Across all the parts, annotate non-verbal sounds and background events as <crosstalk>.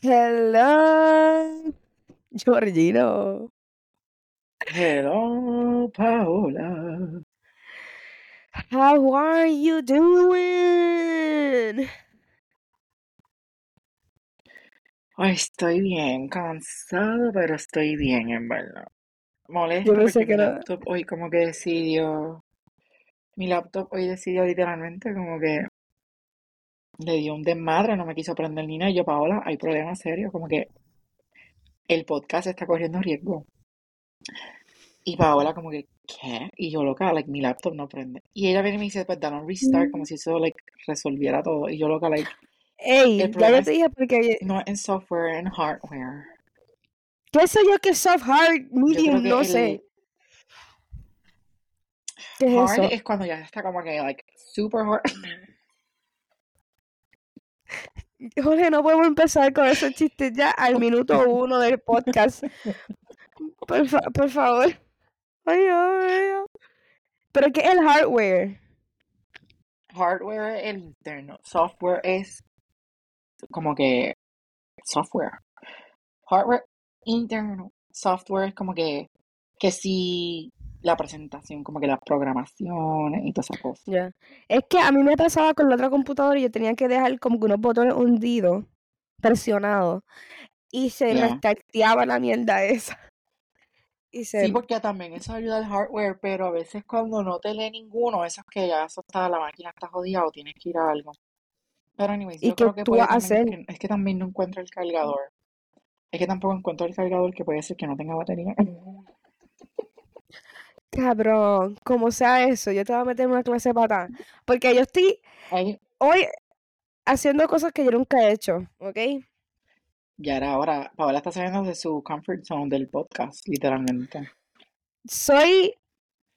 Hello, Georgino. Hello, Paola. How are you doing? Ay, estoy bien cansado, pero estoy bien, en verdad. Yo Molesto pensé porque que mi era. laptop hoy como que decidió, mi laptop hoy decidió literalmente como que le dio un desmadre, no me quiso prender ni nada. Y yo, Paola, hay problemas serios, como que el podcast está corriendo riesgo. Y Paola como que, ¿qué? Y yo, loca, like, mi laptop no prende. Y ella viene y me dice, pues dale un restart, como si eso, like, resolviera todo. Y yo, loca, like, Ey, el ya yo te dije porque. no en software, en hardware. ¿Qué sé yo que soft, hard, medium? No el sé. ¿Qué es hard eso? es cuando ya está como que, like, super hard. <laughs> Jorge, no podemos empezar con esos chistes ya al <laughs> minuto uno del podcast. Por, fa- por favor. Ay, ay. Pero ¿qué es el hardware? Hardware es el interno. Software es como que software. Hardware interno. Software es como que, que sí, la presentación, como que las programaciones y todas esas cosas. Ya. Es que a mí me pasaba con la otra computadora y yo tenía que dejar como que unos botones hundidos, presionados, y se Ya. restarteaba la mierda esa. Y Sí, porque también eso ayuda al hardware, pero a veces cuando no te lee ninguno, eso es que ya eso está, la máquina está jodida o tienes que ir a algo. Pero anyways, ¿Y yo qué creo que tú puede vas también hacer? es que también no encuentro el cargador. Es que tampoco encuentro el cargador que puede ser que no tenga batería. Cabrón, como sea eso, yo te voy a meter en una clase de patada. Porque yo estoy Ay, hoy haciendo cosas que yo nunca he hecho, ¿ok? Ya era hora. Paola está saliendo de su comfort zone del podcast, literalmente. Soy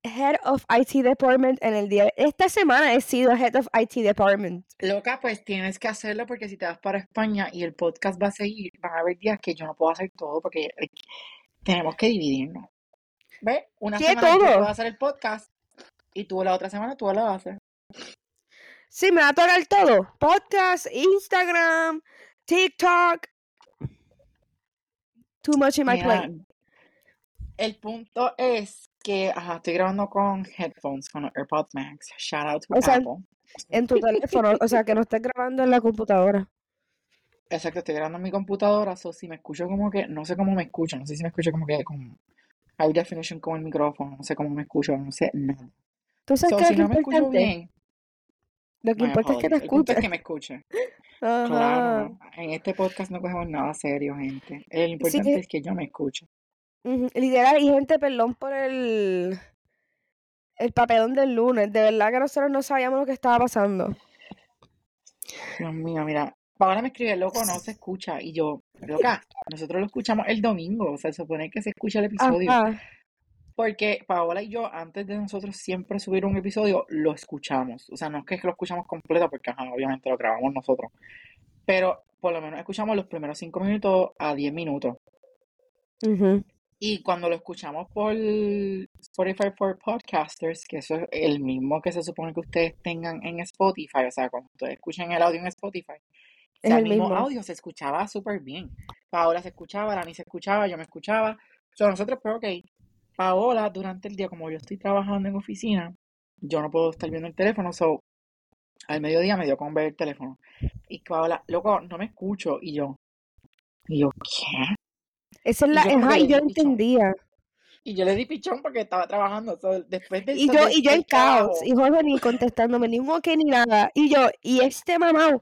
Head of IT Department en el día. Esta semana he sido Head of IT Department. Loca, pues tienes que hacerlo porque si te vas para España y el podcast va a seguir, van a haber días que yo no puedo hacer todo porque tenemos que dividirnos. ¿Ves? Una ¿Qué semana todo? puedo hacer el podcast y tú la otra semana tú lo haces. Sí, me va a tocar todo. Podcast, Instagram, TikTok. Too much in my Mira, plate. el punto es que, ajá, estoy grabando con headphones, con los AirPods Max. Shout out to O sea, Apple. en tu teléfono, o sea, que no estés grabando en la computadora. Exacto, estoy grabando en mi computadora, so si me escucho como que, no sé cómo me escucho, no sé si me escucho como que con high definition con el micrófono, no sé cómo me escucho, no sé nada. ¿Tú sabes So, qué es si no me escucho bien, Lo que importa es que te punto es que me escuche. <laughs> Ajá. Claro, en este podcast no cogemos nada serio, gente. Sí, importante es que yo me escuche. literal, y gente, perdón por el, el papelón del lunes. De verdad que nosotros no sabíamos lo que estaba pasando. Dios mío, mira, Paola me escribe, loco, no se escucha. Y yo, loca, nosotros lo escuchamos el domingo, o sea, se supone que se escucha el episodio. Ajá. Porque Paola y yo, antes de nosotros siempre subir un episodio, lo escuchamos. O sea, no es que lo escuchamos completo, porque ajá, obviamente lo grabamos nosotros. Pero por lo menos escuchamos los primeros 5 minutos a 10 minutos. Y cuando lo escuchamos por Spotify for Podcasters, que eso es el mismo que se supone que ustedes tengan en Spotify, o sea, cuando ustedes escuchen el audio en Spotify, sea el el mismo mismo. audio, se escuchaba súper bien. Paola se escuchaba, Lani se escuchaba, yo me escuchaba. O sea, nosotros, pero ok, Paola durante el día, como yo estoy trabajando en oficina, yo no puedo estar viendo el teléfono, so al mediodía me dio con ver el teléfono. Y Paola, loco, no me escucho. Y yo, y yo, ¿qué? Esa es Y la... yo Ajá, y yo pichón. entendía. Y yo le di pichón porque estaba trabajando. So, después del Y yo, y yo en caos, y Jorge ni contestándome, ni un ok ni nada. Y yo, y este mamá,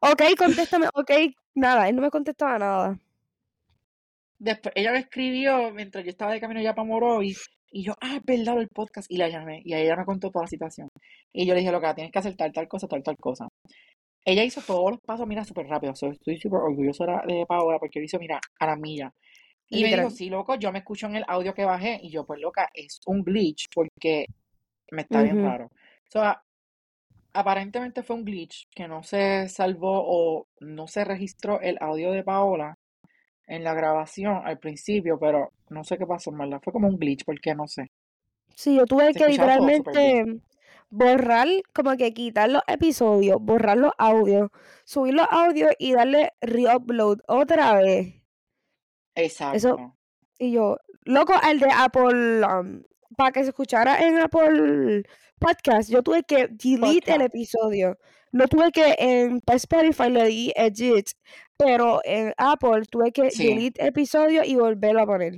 ok, contéstame, ok, nada, él no me contestaba nada. Después ella me escribió mientras yo estaba de camino ya para Morovis. Y yo, ah, es verdad el podcast. Y la llamé. Y ella me contó toda la situación. Y yo le dije, loca, tienes que hacer tal, tal cosa, tal, tal cosa. Ella hizo todos los pasos, mira, súper rápido. Estoy súper orgulloso de Paola porque lo hizo, mira, a la milla. Y me dijo, sí, loco, yo me escucho en el audio que bajé. Y yo, pues, loca, es un glitch porque me está bien raro. O sea, aparentemente fue un glitch que no se salvó o no se registró el audio de Paola en la grabación al principio, pero no sé qué pasó, verdad. Fue como un glitch, porque no sé. Sí, yo tuve que literalmente borrar, como que quitar los episodios, borrar los audios, subir los audios y darle re-upload otra vez. Eso, Exacto. y yo, loco, el de Apple, um, para que se escuchara en Apple Podcast, yo tuve que delete el episodio. No tuve que en Spotify le di edit, pero en Apple tuve que Sí. delete episodio y volverlo a poner.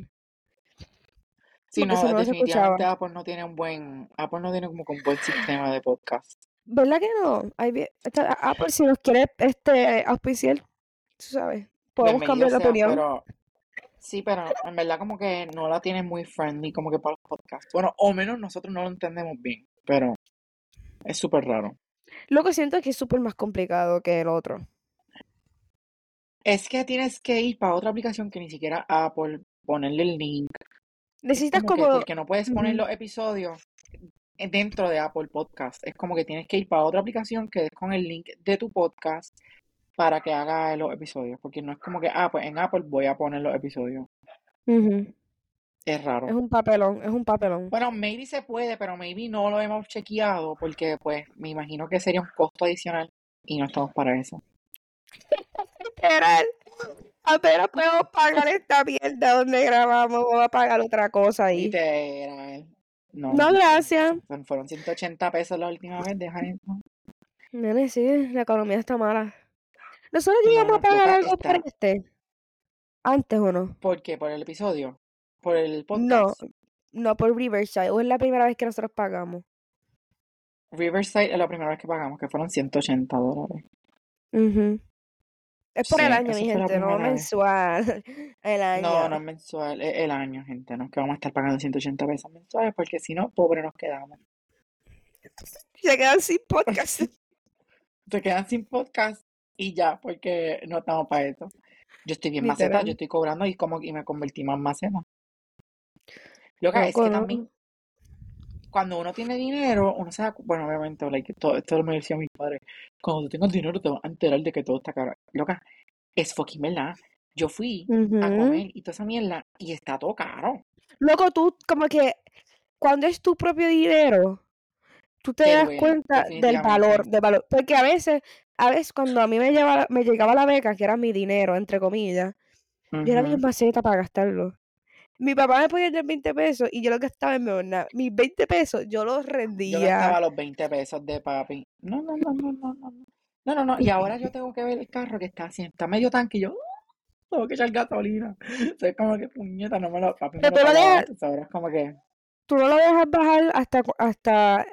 Sí, Porque no, si no, definitivamente. Apple no tiene un buen, Apple no tiene como un buen sistema de podcast. ¿Verdad que no? Hay Apple, si nos quiere este, auspiciar, tú sabes, podemos cambiar de opinión. pero sí, pero en verdad como que no la tienen muy friendly como que para los podcasts. Bueno, o menos nosotros no lo entendemos bien, pero es súper raro. Lo que siento es que es súper más complicado que el otro. Es que tienes que ir para otra aplicación que ni siquiera Apple, ponerle el link. Es Necesitas como que porque no puedes poner los episodios dentro de Apple Podcast. Es como que tienes que ir para otra aplicación que es con el link de tu podcast para que haga los episodios. Porque no es como que, ah, pues en Apple voy a poner los episodios. Es raro. un papelón, es un papelón. Bueno, maybe se puede, pero maybe no lo hemos chequeado porque pues me imagino que sería un costo adicional y no estamos para eso. Literal. Apenas puedo pagar esta mierda donde grabamos, voy a pagar otra cosa ahí. Literal. No, No, gracias. Fueron 180 pesos la última vez, deja eso. Nene, sí, la economía está mala. Nosotros No, llegamos a no, pagar loca, algo por este. ¿Antes o no? ¿Por qué? ¿Por el episodio? ¿Por el No, podcast? no por Riverside. O es la primera vez que nosotros pagamos. Riverside es la primera vez que pagamos, que fueron 180 dólares. Es por Sí, el año, mi gente, no vez. mensual. <laughs> El No, año. no es mensual, es el año, gente. No es que vamos a estar pagando 180 pesos mensuales, porque si no, pobre nos quedamos. Se quedan sin podcast. <laughs> Se quedan sin podcast y ya, porque no estamos para eso. Yo estoy bien maceta, yo estoy cobrando y como y me convertí más maceta. Loca, es Loco, que ¿no? también cuando uno tiene dinero, uno se da, bueno, obviamente, like, todo, esto me decía mi padre, cuando tú tengas dinero te vas a enterar de que todo está caro. Loca, es fucking verdad. Yo fui a comer y toda esa mierda y está todo caro. Loco, tú, como que cuando es tu propio dinero, tú te Te das duele, cuenta del valor, del valor. Porque a veces, a veces cuando a mí me llevaba, me llegaba la beca, que era mi dinero, entre comillas, yo era bien maceta para gastarlo. Mi papá me podía dar 20 pesos y yo lo gastaba en nada. Mis 20 pesos yo los Yo rendía. gastaba los 20 pesos de papi. No, no, no, no, no, no. no. No, no. Y ahora yo tengo que ver el carro que está así, está medio tanque y yo, "Uh, tengo que echar gasolina. <laughs> Soy como que puñeta, no me lo, papi me Pero lo dejas, ahora es como que, tú no lo dejas bajar hasta, hasta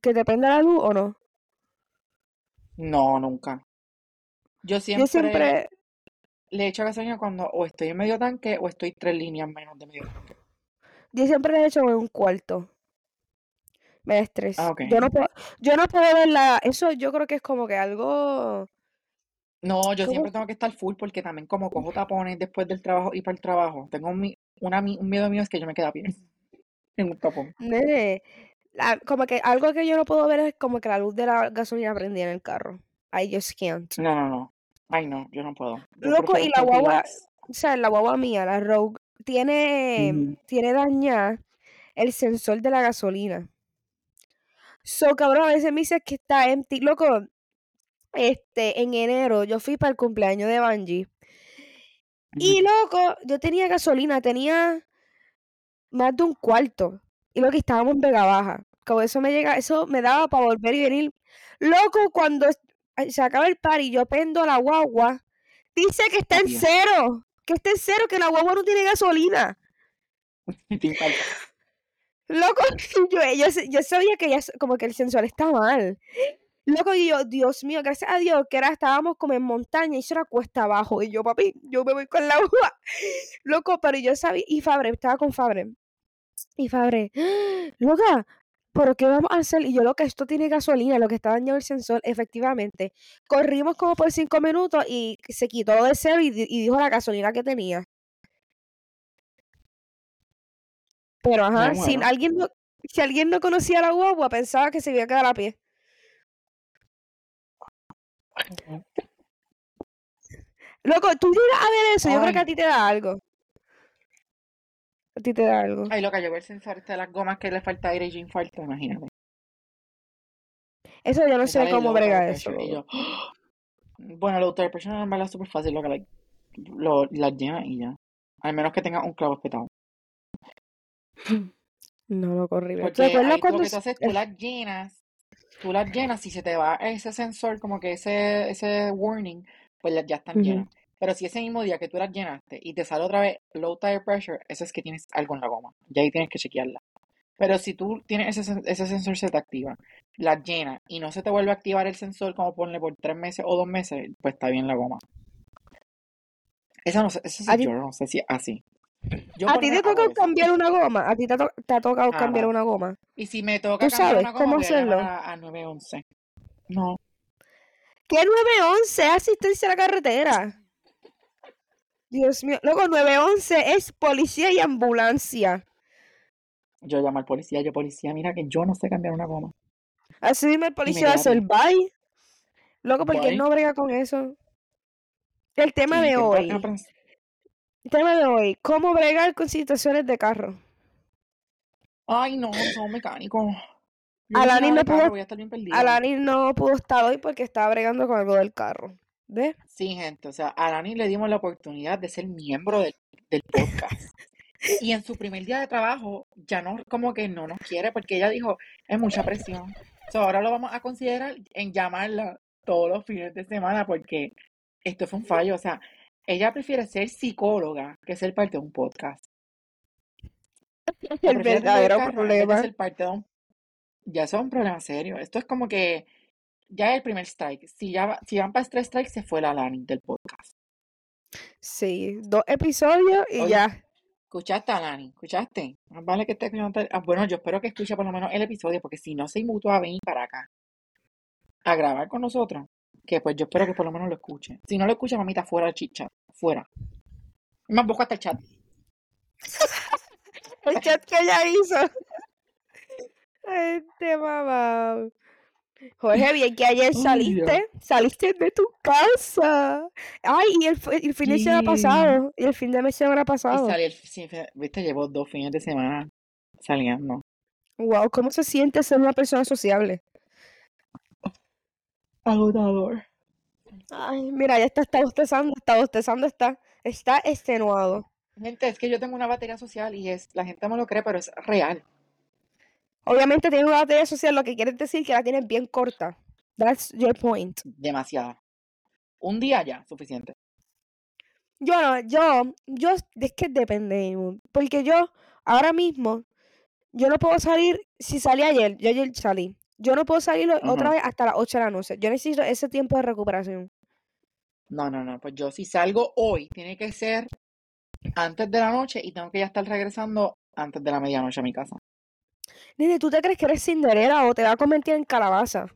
que te prenda la luz o no. no, nunca. Yo Yo siempre, le echo gasolina cuando o estoy en medio tanque o estoy tres líneas menos de medio tanque. yo siempre le he hecho en un cuarto. Me da estrés. Ah. Yo no puedo, yo no puedo ver la, eso yo creo que es como que algo, No, yo ¿cómo? siempre tengo que estar full porque también como cojo tapones después del trabajo y para el trabajo, tengo un, una, un miedo mío es que yo me quede a pie <laughs> en un tapón. Nene, la- como que algo que yo no puedo ver es como que la luz de la gasolina prendida en el carro. I just can't. No, no, no. Ay, no, yo no puedo. Yo Loco, y la guagua, o sea, la guagua mía, la Rogue, tiene, Ujú. tiene dañada el sensor de la gasolina. So, cabrón, a veces me dice que está empty. Loco, este, en enero yo fui para el cumpleaños de Bungie. Y loco, yo tenía gasolina, tenía más de un cuarto. Y lo que estábamos en Vega Baja. Como eso me llega, eso me daba para volver y venir. Loco, cuando se acaba el party, yo prendo la guagua. Dice que está en cero. Que está en cero, que la guagua no tiene gasolina. <laughs> Loco, <laughs> yo, yo, yo sabía que ya, como que el sensor está mal. Loco, y yo, Dios mío, gracias a Dios, que era, estábamos como en montaña y eso era cuesta abajo. Y yo, papi, yo me voy con la agua. <laughs> Loco, pero yo sabía, y Fabre, estaba con Fabre. Y Fabre, <gasps> loca, ¿pero qué vamos a hacer? Y yo, loca, esto tiene gasolina, lo que está dañado el sensor, efectivamente. Corrimos como por cinco minutos y se quitó lo de cero y, di- y dijo la gasolina que tenía. Pero ajá, si alguien no, si alguien no conocía la guagua, pensaba que se iba a quedar a pie. Loco, tú llegas a ver eso, yo creo que a ti te da algo. A ti te da algo. Ay, loca, yo veo el sensor este de las gomas que le falta aire y yo infarto, imagínate. Eso yo no sé cómo brega eso. y yo, Bueno, el tire pressure en verdad es súper fácil, loca, like, lo, las llenas y ya. Al menos que tenga un clavo espetado. No, loco, horrible. ¿Te Porque tú lo cuando que tú haces, tú las llenas, tú las llenas, si se te va ese sensor, como que ese, ese warning, pues ya están llenas. Pero si ese mismo día que tú las llenaste y te sale otra vez low tire pressure, eso es que tienes algo en la goma. Y ahí tienes que chequearla. Pero si tú tienes ese, sen- ese sensor se te activa, las llenas y no se te vuelve a activar el sensor, como ponle por tres meses o dos meses, pues está bien la goma. Eso no sé, eso sí ¿A ti, yo no sé si es así. Yo a ti te toca cambiar una goma? ¿A ti te, ha to- te ha tocado cambiar Jamás. una goma? Y si me toca ¿Tú cambiar sabes una goma, cómo hacerlo? a, a 911. No, ¿Qué 911? Asistencia a la carretera. Dios mío. Loco, 911 es policía y ambulancia. yo llamo al policía, yo policía, mira que yo no sé cambiar una goma. Así mismo el policía hacer Inmediato. bye. Loco, porque él no brega con eso. El tema Sí, de hoy. El tema de hoy. ¿Cómo bregar con situaciones de carro? Ay, no, somos mecánicos. Yo no pudo, voy a estar bien perdida. Alani no pudo estar hoy porque estaba bregando con algo del carro. ¿Ves? Sí, gente, o sea, a Alani le dimos la oportunidad de ser miembro del, del podcast. Y en su primer día de trabajo, ya no, como que no nos quiere, porque ella dijo, es mucha presión. So, ahora lo vamos a considerar en llamarla todos los fines de semana, porque esto fue un fallo. O sea, ella prefiere ser psicóloga que ser parte de un podcast. <laughs> El verdadero problema. ser parte de un... Ya es un problema serio. Esto es como que ya es el primer strike. Si, ya, si van para tres strikes, se fue la Alani del podcast. Sí, dos episodios y Oye, ya. ¿escuchaste a Lani? ¿Escuchaste? Más vale que esté escuchando. ah, Bueno, yo espero que escuche por lo menos el episodio, porque si no se inmutó a venir para acá a grabar con nosotros, que pues yo espero que por lo menos lo escuche. Si no lo escucha, mamita, fuera del chit chat. Fuera. Más busco hasta el chat. <laughs> El chat que ella hizo. <laughs> Este mamá. Jorge, <laughs> bien que ayer saliste. Saliste de tu casa. Ay, y el, fin de semana Sí. pasado. Y el fin de semana Y pasado. salí el, sí, viste, llevo dos fines de semana saliendo. Wow, ¿cómo se siente ser una persona sociable? Agotador. Ay, mira, ya está, está bostezando, está bostezando, está, está extenuado. Gente, es que yo tengo una batería social y es, la gente no lo cree, pero es real. Obviamente tienes una batería social, lo que quiere decir que la tienes bien corta. That's your point. Demasiada. Un día ya, suficiente. Yo no, yo, yo, es que depende, porque yo, ahora mismo, yo no puedo salir, si salí ayer, yo ayer salí, yo no puedo salir otra vez hasta las 8 de la noche. Yo necesito ese tiempo de recuperación. No, no, no, pues yo si salgo hoy, tiene que ser antes de la noche y tengo que ya estar regresando antes de la medianoche a mi casa. Nene, ¿tú te crees que eres Cinderela o te va a convertir en calabaza?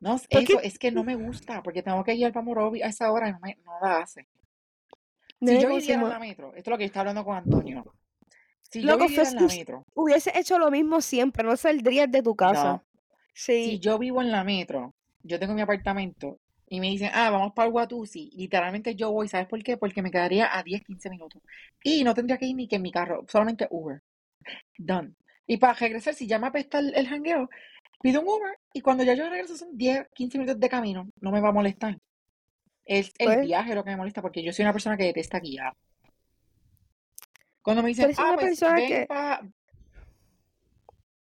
No, eso, es que no me gusta, porque tengo que ir para Morovi a esa hora y no, me, no la hace. Si yo viviera en la metro, esto es lo que está hablando con Antonio. Si yo viviera en la metro, hubiese hecho lo mismo siempre, no saldrías de tu casa. no, si yo vivo en la metro, yo tengo mi apartamento y me dicen, ah, vamos para el Watusi, literalmente yo voy, ¿sabes por qué? Porque me quedaría a 10, 15 minutos. Y no tendría que ir ni que en mi carro, solamente Uber. Done. Y para regresar, si ya me apesta el, el jangueo, pido un Uber y cuando ya yo regreso son 10, 15 minutos de camino, no me va a molestar. Es el Pues, viaje lo que me molesta porque yo soy una persona que detesta guiar. Cuando me dicen, ah, una pues ven que...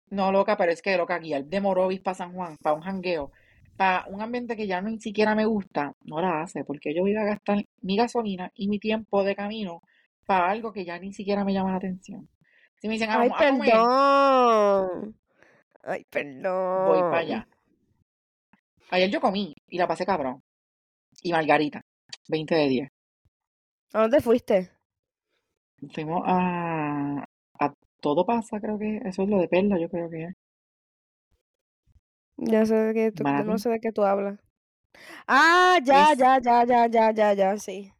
No, loca, pero es que loca, guiar de Morovis para San Juan, para un jangueo, para un ambiente que ya ni siquiera me gusta, no la hace, porque yo voy a gastar mi gasolina y mi tiempo de camino para algo que ya ni siquiera me llama la atención. Si me dicen, ah, Ay, vamos a comer, perdón. Ay, voy para allá. perdón. Ayer yo comí y la pasé cabrón. Y Margarita, 20 de 10. ¿A dónde fuiste? Fuimos a, a Todo Pasa, creo que eso es lo de Perla, yo creo que es. Ya sé de qué tú, no sé de qué tú hablas. Ah, ya, Es, ya, ya, ya, ya, ya, ya, sí.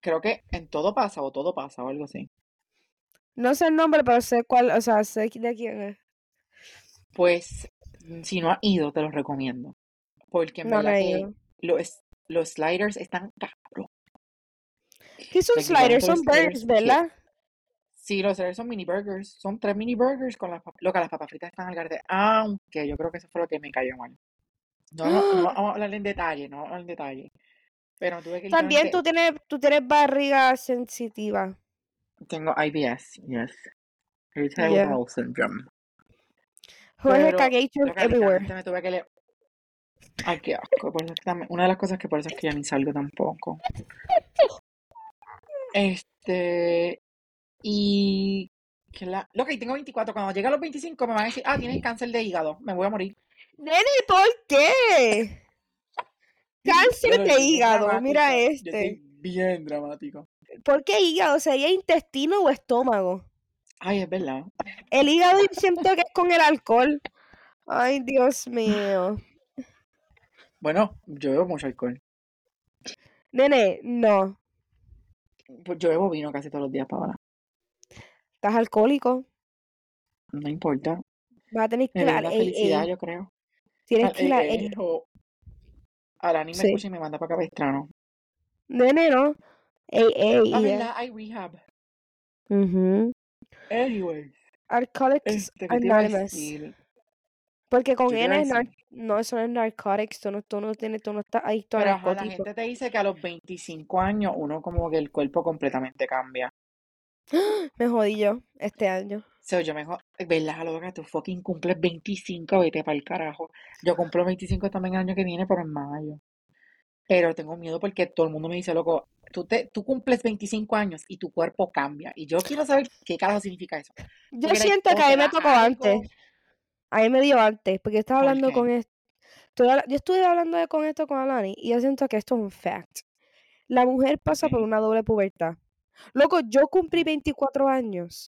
creo que en Todo Pasa o Todo Pasa o algo así. No sé el nombre, pero sé cuál, o sea, sé de quién es. Pues, si no has ido, te los recomiendo. Porque en No, verdad que los, los sliders están cabros. ¿Qué son sliders? Son burgers, ¿verdad? Sí, los sliders son mini burgers. Son tres mini burgers con las papas. Loca, las papas fritas están al garete. Aunque yo creo que eso fue lo que me cayó mal. No, no, no vamos a hablar en detalle, no vamos a hablar en detalle. Pero tuve que También tú tienes, tú tienes barriga sensitiva. Tengo IBS, yes. Irritable Yeah. bowel syndrome. Jorge Loca, everywhere. me tuve que leer. Ay, qué asco. Por eso es que también- una de las cosas que por eso es que ya ni salgo tampoco. Este. Y. Que la... Loca, y tengo 24. Cuando llegue a los 25 me van a decir, ah, tienes cáncer de hígado. Me voy a morir. Nene, ¿por qué? Cáncer Pero de hígado, mira este. bien dramático. ¿Por qué hígado? ¿Sería intestino o estómago? Ay, es verdad. El hígado siento que es con el alcohol. Ay, Dios mío. Bueno, yo bebo mucho alcohol. Nene, no. Pues yo bebo vino casi todos los días para ahora. Estás alcohólico. No importa. Vas a tener que Me ir da al la felicidad, yo creo. Tienes que ir AA, AA. o Alani me Sí. escucha y me manda para Capistrano. Nene, no. AA. La yeah. verdad, hay rehab. Ujú. Anyways, Alcoholics este, ¿qué te iba a Anonymous. Porque con N es nar- no, eso no es narcotics, tú no, tú no tienes, tú no estás adicto a Pero ajá, la gente te dice que a los 25 años uno como que el cuerpo completamente cambia. <gasps> Me jodí yo este año. O sea, yo mejor, ¿verdad, loca? Tú fucking cumples 25, vete para el carajo. Yo cumplo 25 también el año que viene, pero en mayo. Pero tengo miedo porque todo el mundo me dice, loco, tú, te, tú cumples 25 años y tu cuerpo cambia. Y yo quiero saber qué carajo significa eso. Yo Porque, siento que a mí me tocó antes. A mí me dio antes, porque yo estaba ¿Por hablando con esto. Yo estuve hablando de- con esto con Alani y yo siento que esto es un fact. La mujer pasa por una doble pubertad. Loco, yo cumplí 24 años.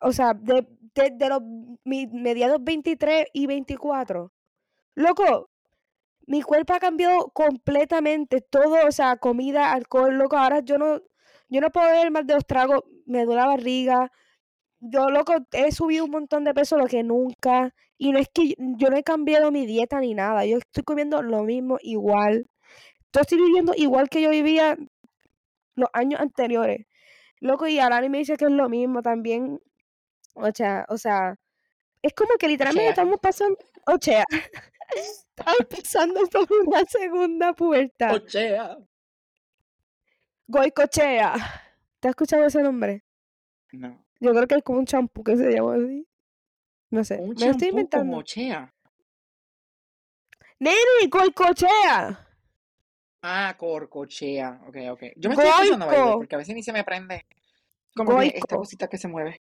O sea, de, de, de los mi- mediados 23 y 24. Loco, mi cuerpo ha cambiado completamente. Todo, o sea, comida, alcohol, loco. Ahora yo no, yo no puedo beber más de los tragos. Me duele la barriga. Yo, loco, he subido un montón de peso lo que nunca. Y no es que yo no he cambiado mi dieta ni nada. Yo estoy comiendo lo mismo, igual. Yo estoy viviendo igual que yo vivía los años anteriores. Loco, y Alani me dice que es lo mismo también. O sea, o sea, es como que literalmente Ochea. estamos pasando, o sea, <laughs> estamos pasando por una segunda pubertad. Ochea. Goicochea. ¿Te has escuchado ese nombre? No. Yo creo que es como un champú que se llama así. No sé, Un me lo estoy inventando. ochea. ¡Nene, goicochea! Ah, corcochea. Ok, ok. Yo me estoy escuchando, by the way, Goico. porque a veces ni se me prende. Como esta Goico. cosita que se mueve.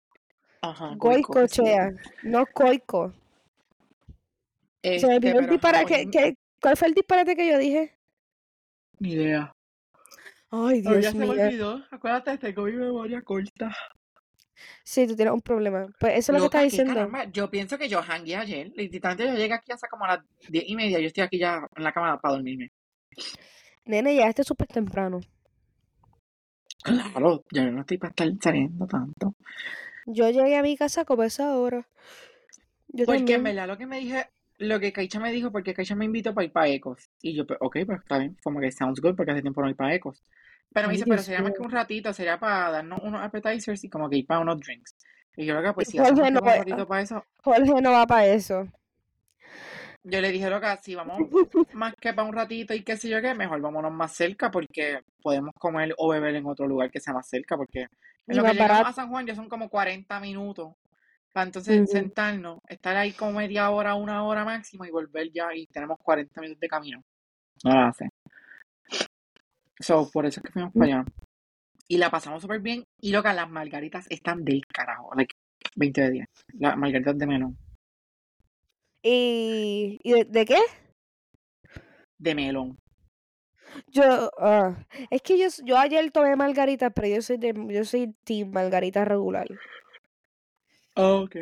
Ajá, goico. Goicochea, no coico. Se me Este, olvidó el pero ajá, disparate. hoy que- que- ¿Cuál fue el disparate que yo dije? Ni idea. Ay, ya Dios se me mío. olvidó. Acuérdate, tengo mi memoria corta. Sí, tú tienes un problema. Pues eso es lo que Loca, ¿qué diciendo. caramba? Yo pienso que yo hangué ayer. Literalmente yo llegué aquí hasta como a las diez y media. Yo estoy aquí ya en la cama para dormirme. Nene, ya este súper temprano. Claro, yo no estoy para estar saliendo tanto. Yo llegué a mi casa como esa hora. Yo Porque en también. verdad lo que me dije, lo que Kaicha me dijo, porque Kaicha me invitó para ir para Ecos. Y yo, pues, ok, pues está bien, como que sounds good, porque hace tiempo no ir para Ecos. Pero me dice, pero Dios sería más que un ratito, sería para darnos unos appetizers y como que ir para unos drinks. Y yo, loca, pues si hacemos <laughs> Jorge no, va un va- ratito para eso, Jorge no va para eso. yo le dije, loca, si vamos <laughs> más que para un ratito y qué sé yo qué, mejor vámonos más cerca porque podemos comer o beber en otro lugar que sea más cerca, porque en Y lo que llegamos barato. a San Juan ya son como 40 minutos. Para entonces sentarnos, estar ahí como media hora, una hora máximo y volver ya y tenemos 40 minutos de camino. No la hace. So, por eso es que fuimos para allá. Y la pasamos súper bien. Y loca, las margaritas están del carajo. Like, 20 de 10. Las margaritas de melón. ¿Y, y de, de qué? De melón. Yo, ah, es que yo, yo ayer tomé margarita, pero yo soy de, yo soy team margarita regular. Ok.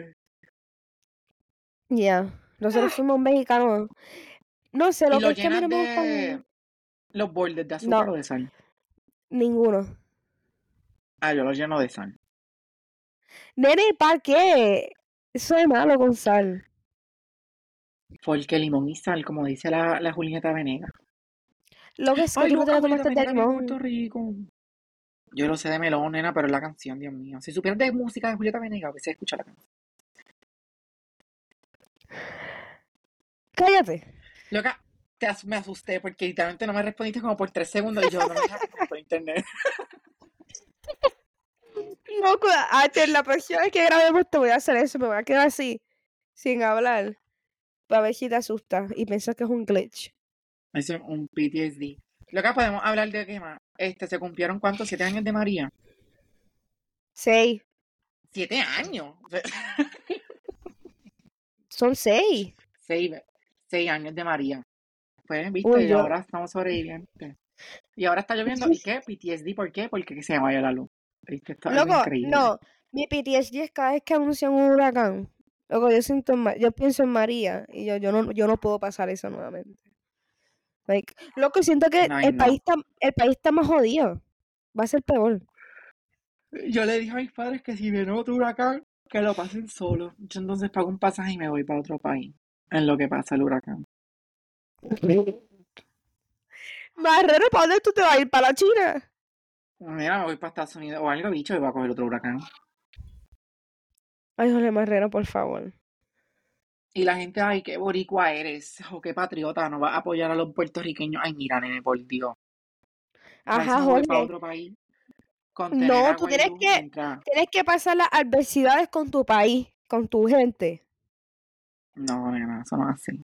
Ya, nosotros fuimos mexicanos. No sé, lo Y lo que a mí llenas no me gustan de los bordes de azúcar No. o de sal. ninguno. Ah, yo los lleno de sal. Nene, ¿para qué? Eso es malo con sal. Porque limón y sal, como dice la, la Julieta Venegas. Lo que es que Ay, tú no te la tomaste de limón. Puerto Rico. Yo lo sé de melón, nena, pero es la canción, Dios mío. Si supieras de música de Julieta Venegas, a veces escucha la canción. Cállate. Loca, te as- me asusté porque literalmente no me respondiste como por tres segundos y yo no me dejas por internet. <laughs> No, H, la próxima vez que grabemos te voy a hacer eso. Me voy a quedar así, sin hablar. Para ver si te asustas y piensas que es un glitch. Es un PTSD. Loca, podemos hablar de qué más. Este, ¿se cumplieron cuántos? ¿Siete años de María? Seis. ¿Siete años? Son seis. Seis, seis años de María. Pues, viste, Uy, y yo- ahora estamos sobrevivientes. Y ahora está lloviendo. ¿Y qué? PTSD, ¿por qué? Porque se vaya la luz. ¿Viste? Loco, increíble. no. Mi PTSD es cada vez que anuncian un huracán. Loco, yo siento yo pienso en María y yo, yo no yo no puedo pasar eso nuevamente. Like, loco, siento que el no. país está el país está más jodido. Va a ser peor. Yo le dije a mis padres que si viene otro huracán, que lo pasen solo. Yo entonces pago un pasaje y me voy para otro país. En lo que pasa el huracán. <laughs> Marrero, ¿para dónde tú te vas a ir? ¿Para la China? Mira, me voy para Estados Unidos o algo, bicho, y voy a coger otro huracán. Ay, Jorge Marrero, por favor. Y la gente, ay, qué boricua eres, o qué patriota, no vas a apoyar a los puertorriqueños. Ay, mira, nene, por Dios. Ajá, para Jorge. otro país. No, tú tienes que- Tienes que pasar las adversidades con tu país, con tu gente. No, nena, eso no es así.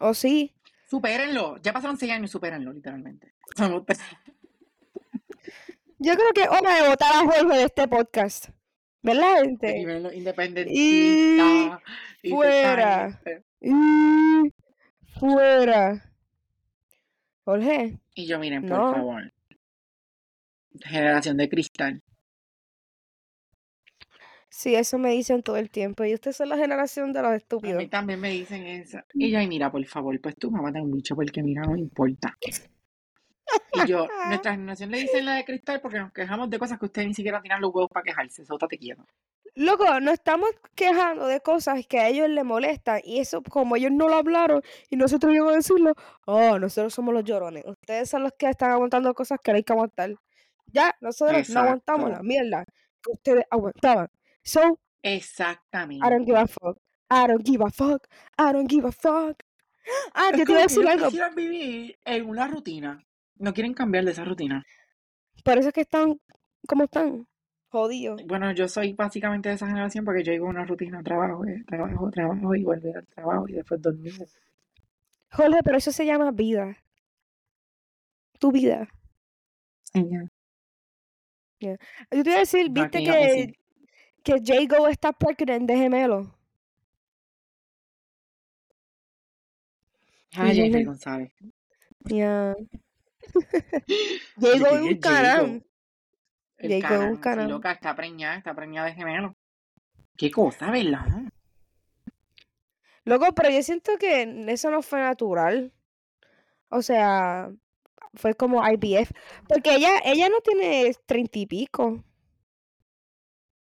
¿O sí? Supérenlo. Ya pasaron seis años, supérenlo, literalmente. Yo creo que es hora de votar a Jorge de este podcast. ¿Verdad, gente? Independentista. y fuera. Y fuera. Jorge, Y yo, miren, por No. favor. Generación de cristal. sí, eso me dicen todo el tiempo. Y ustedes son la generación de los A estúpidos. mí también me dicen eso. Y yo, ay, mira, por favor, pues tú mamá un bicho porque mira, no me importa. Y yo, <laughs> nuestra generación le dicen la de cristal porque nos quejamos de cosas que ustedes ni siquiera tienen los huevos para quejarse. Eso te quiero. Loco, nos estamos quejando de cosas que a ellos les molestan. Y eso, como ellos no lo hablaron y no se atrevieron a decirlo, oh, nosotros somos los llorones. Ustedes son los que están aguantando cosas que no hay que aguantar. Ya, nosotros no aguantamos la mierda que ustedes aguantaban. So, I don't Exactamente. give a fuck. I don't give a fuck. I don't give a fuck. Ah, Es yo te iba como a decir algo. quisieran vivir en una rutina. No quieren cambiar de esa rutina. Por eso es que están como están. Jodidos. Bueno, yo soy básicamente de esa generación porque yo vivo una rutina, trabajo, eh, trabajo, trabajo y volver al trabajo y después dormir. Jorge, pero eso se llama vida. Tu vida. Y ya. Yo te iba a decir, viste que, que Jago está pregnant de gemelo. Sí. González. Ya. ¿De Jago quién es un? El Jago es un. Sí, canal. loca, está preñada, está preñada de gemelo. Qué cosa, ¿verdad? Loco, pero yo siento que eso no fue natural. O sea, fue como IVF. Porque ella, ella no tiene treinta y pico.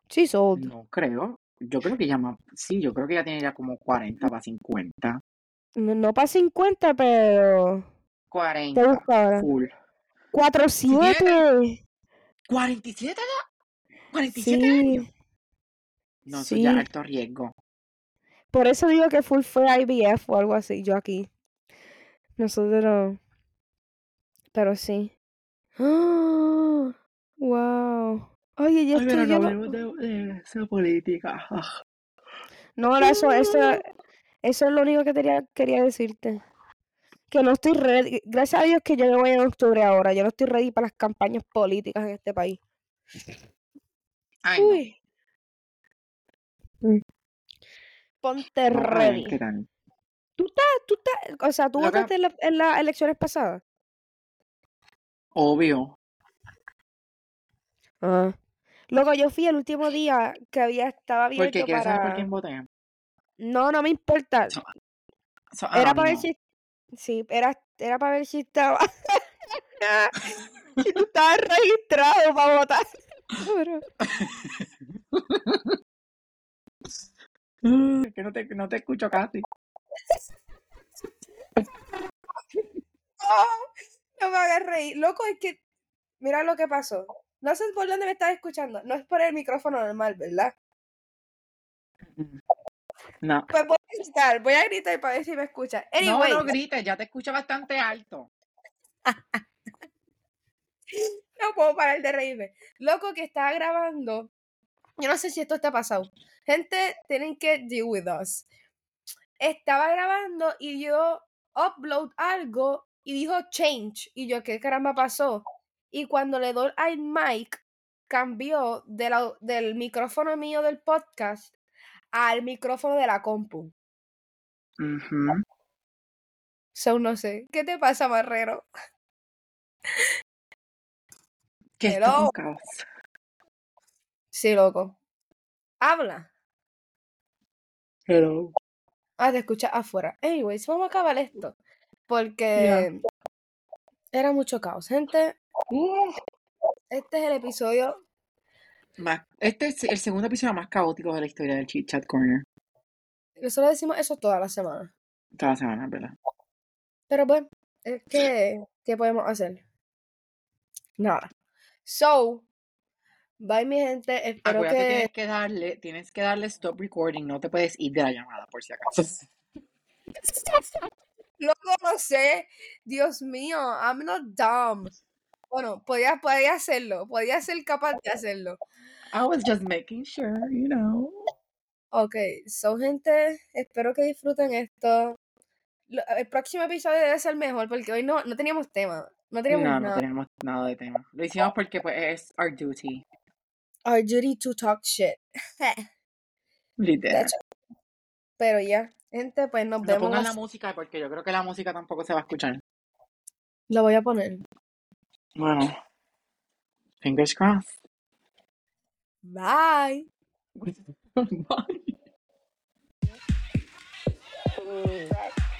She's old. No creo. Yo creo que ya más. Sí, yo creo que ya tiene ya como 40 para 50. No, no para 50, pero. Te 40. busco ahora. Full. 47. ¿47 ya? ¿47 años? Sí. No, eso ya es Sí. alto riesgo. Por eso digo que full fue IVF o algo así. Yo aquí. Nosotros. Pero sí. ¡Ah! Wow. Oye, y Ay, esto pero no yo de, de esa política. Ah. No, eso, eso, eso es lo único que quería, quería decirte. Que no estoy ready. Gracias a Dios que yo me voy en octubre ahora. Yo no estoy ready para las campañas políticas en este país. Ay, no. Uy. Mm. Ponte a ver ready. qué tal. Tú estás, o sea, tú votaste en, la- en las elecciones pasadas. Obvio. Ah. Luego yo fui el último día que había estaba abierto Porque quieres saber por para. quién voté. No, no me importa. So- So, Era para ver si. Sí, era, era para ver si estaba. <laughs> si tú estabas registrado para votar. <laughs> Es que no te, no te escucho casi. <laughs> No me hagas reír. Loco, es que. Mira lo que pasó. No sé por dónde me estás escuchando. No es por el micrófono normal, ¿verdad? No. Pues gritar, voy a gritar para ver si me escuchas. No, no grites, ya te escucho bastante alto. <laughs> no puedo parar de reírme. Loco que estaba grabando. Yo no sé si esto está pasado. Gente, tienen que deal with us. Estaba grabando y yo upload algo y dijo change. Y yo, ¿qué caramba pasó? Y cuando le doy al mic, cambió de la- del micrófono mío del podcast al micrófono de la compu. Ujú. So, no sé. ¿Qué te pasa, Marrero? Que esto es caos. Sí, loco. Habla. Hello. Ah, te escuchas afuera. Anyways, vamos a acabar esto. Porque era mucho caos. Gente, Uh, este es el episodio. más- este es el segundo episodio más caótico de la historia del Chit Chat Corner. Nosotros decimos eso toda la semana. Toda la semana, ¿verdad? Pero bueno, es que, ¿qué podemos hacer? Nada. So, bye mi gente. Espero Acuérdate, que. tienes que darle, tienes que darle stop recording, no te puedes ir de la llamada, por si acaso. Loco, <laughs> no sé. Dios mío, I'm not dumb. Bueno, podía, podía hacerlo. Podía ser capaz de hacerlo. I was just making sure, you know. Ok, so gente, espero que disfruten esto. Lo- El próximo episodio debe ser mejor porque hoy no, no teníamos tema. No teníamos No, no nada. teníamos nada de tema. Lo hicimos porque pues es our duty, Our duty to talk shit. <laughs> literal. That's- Pero ya, gente, pues nos No vemos. pongan la la música porque yo creo que la música tampoco se va a escuchar. Lo voy a poner. Bueno, fingers crossed. Bye. <laughs> <laughs> Bye. Back.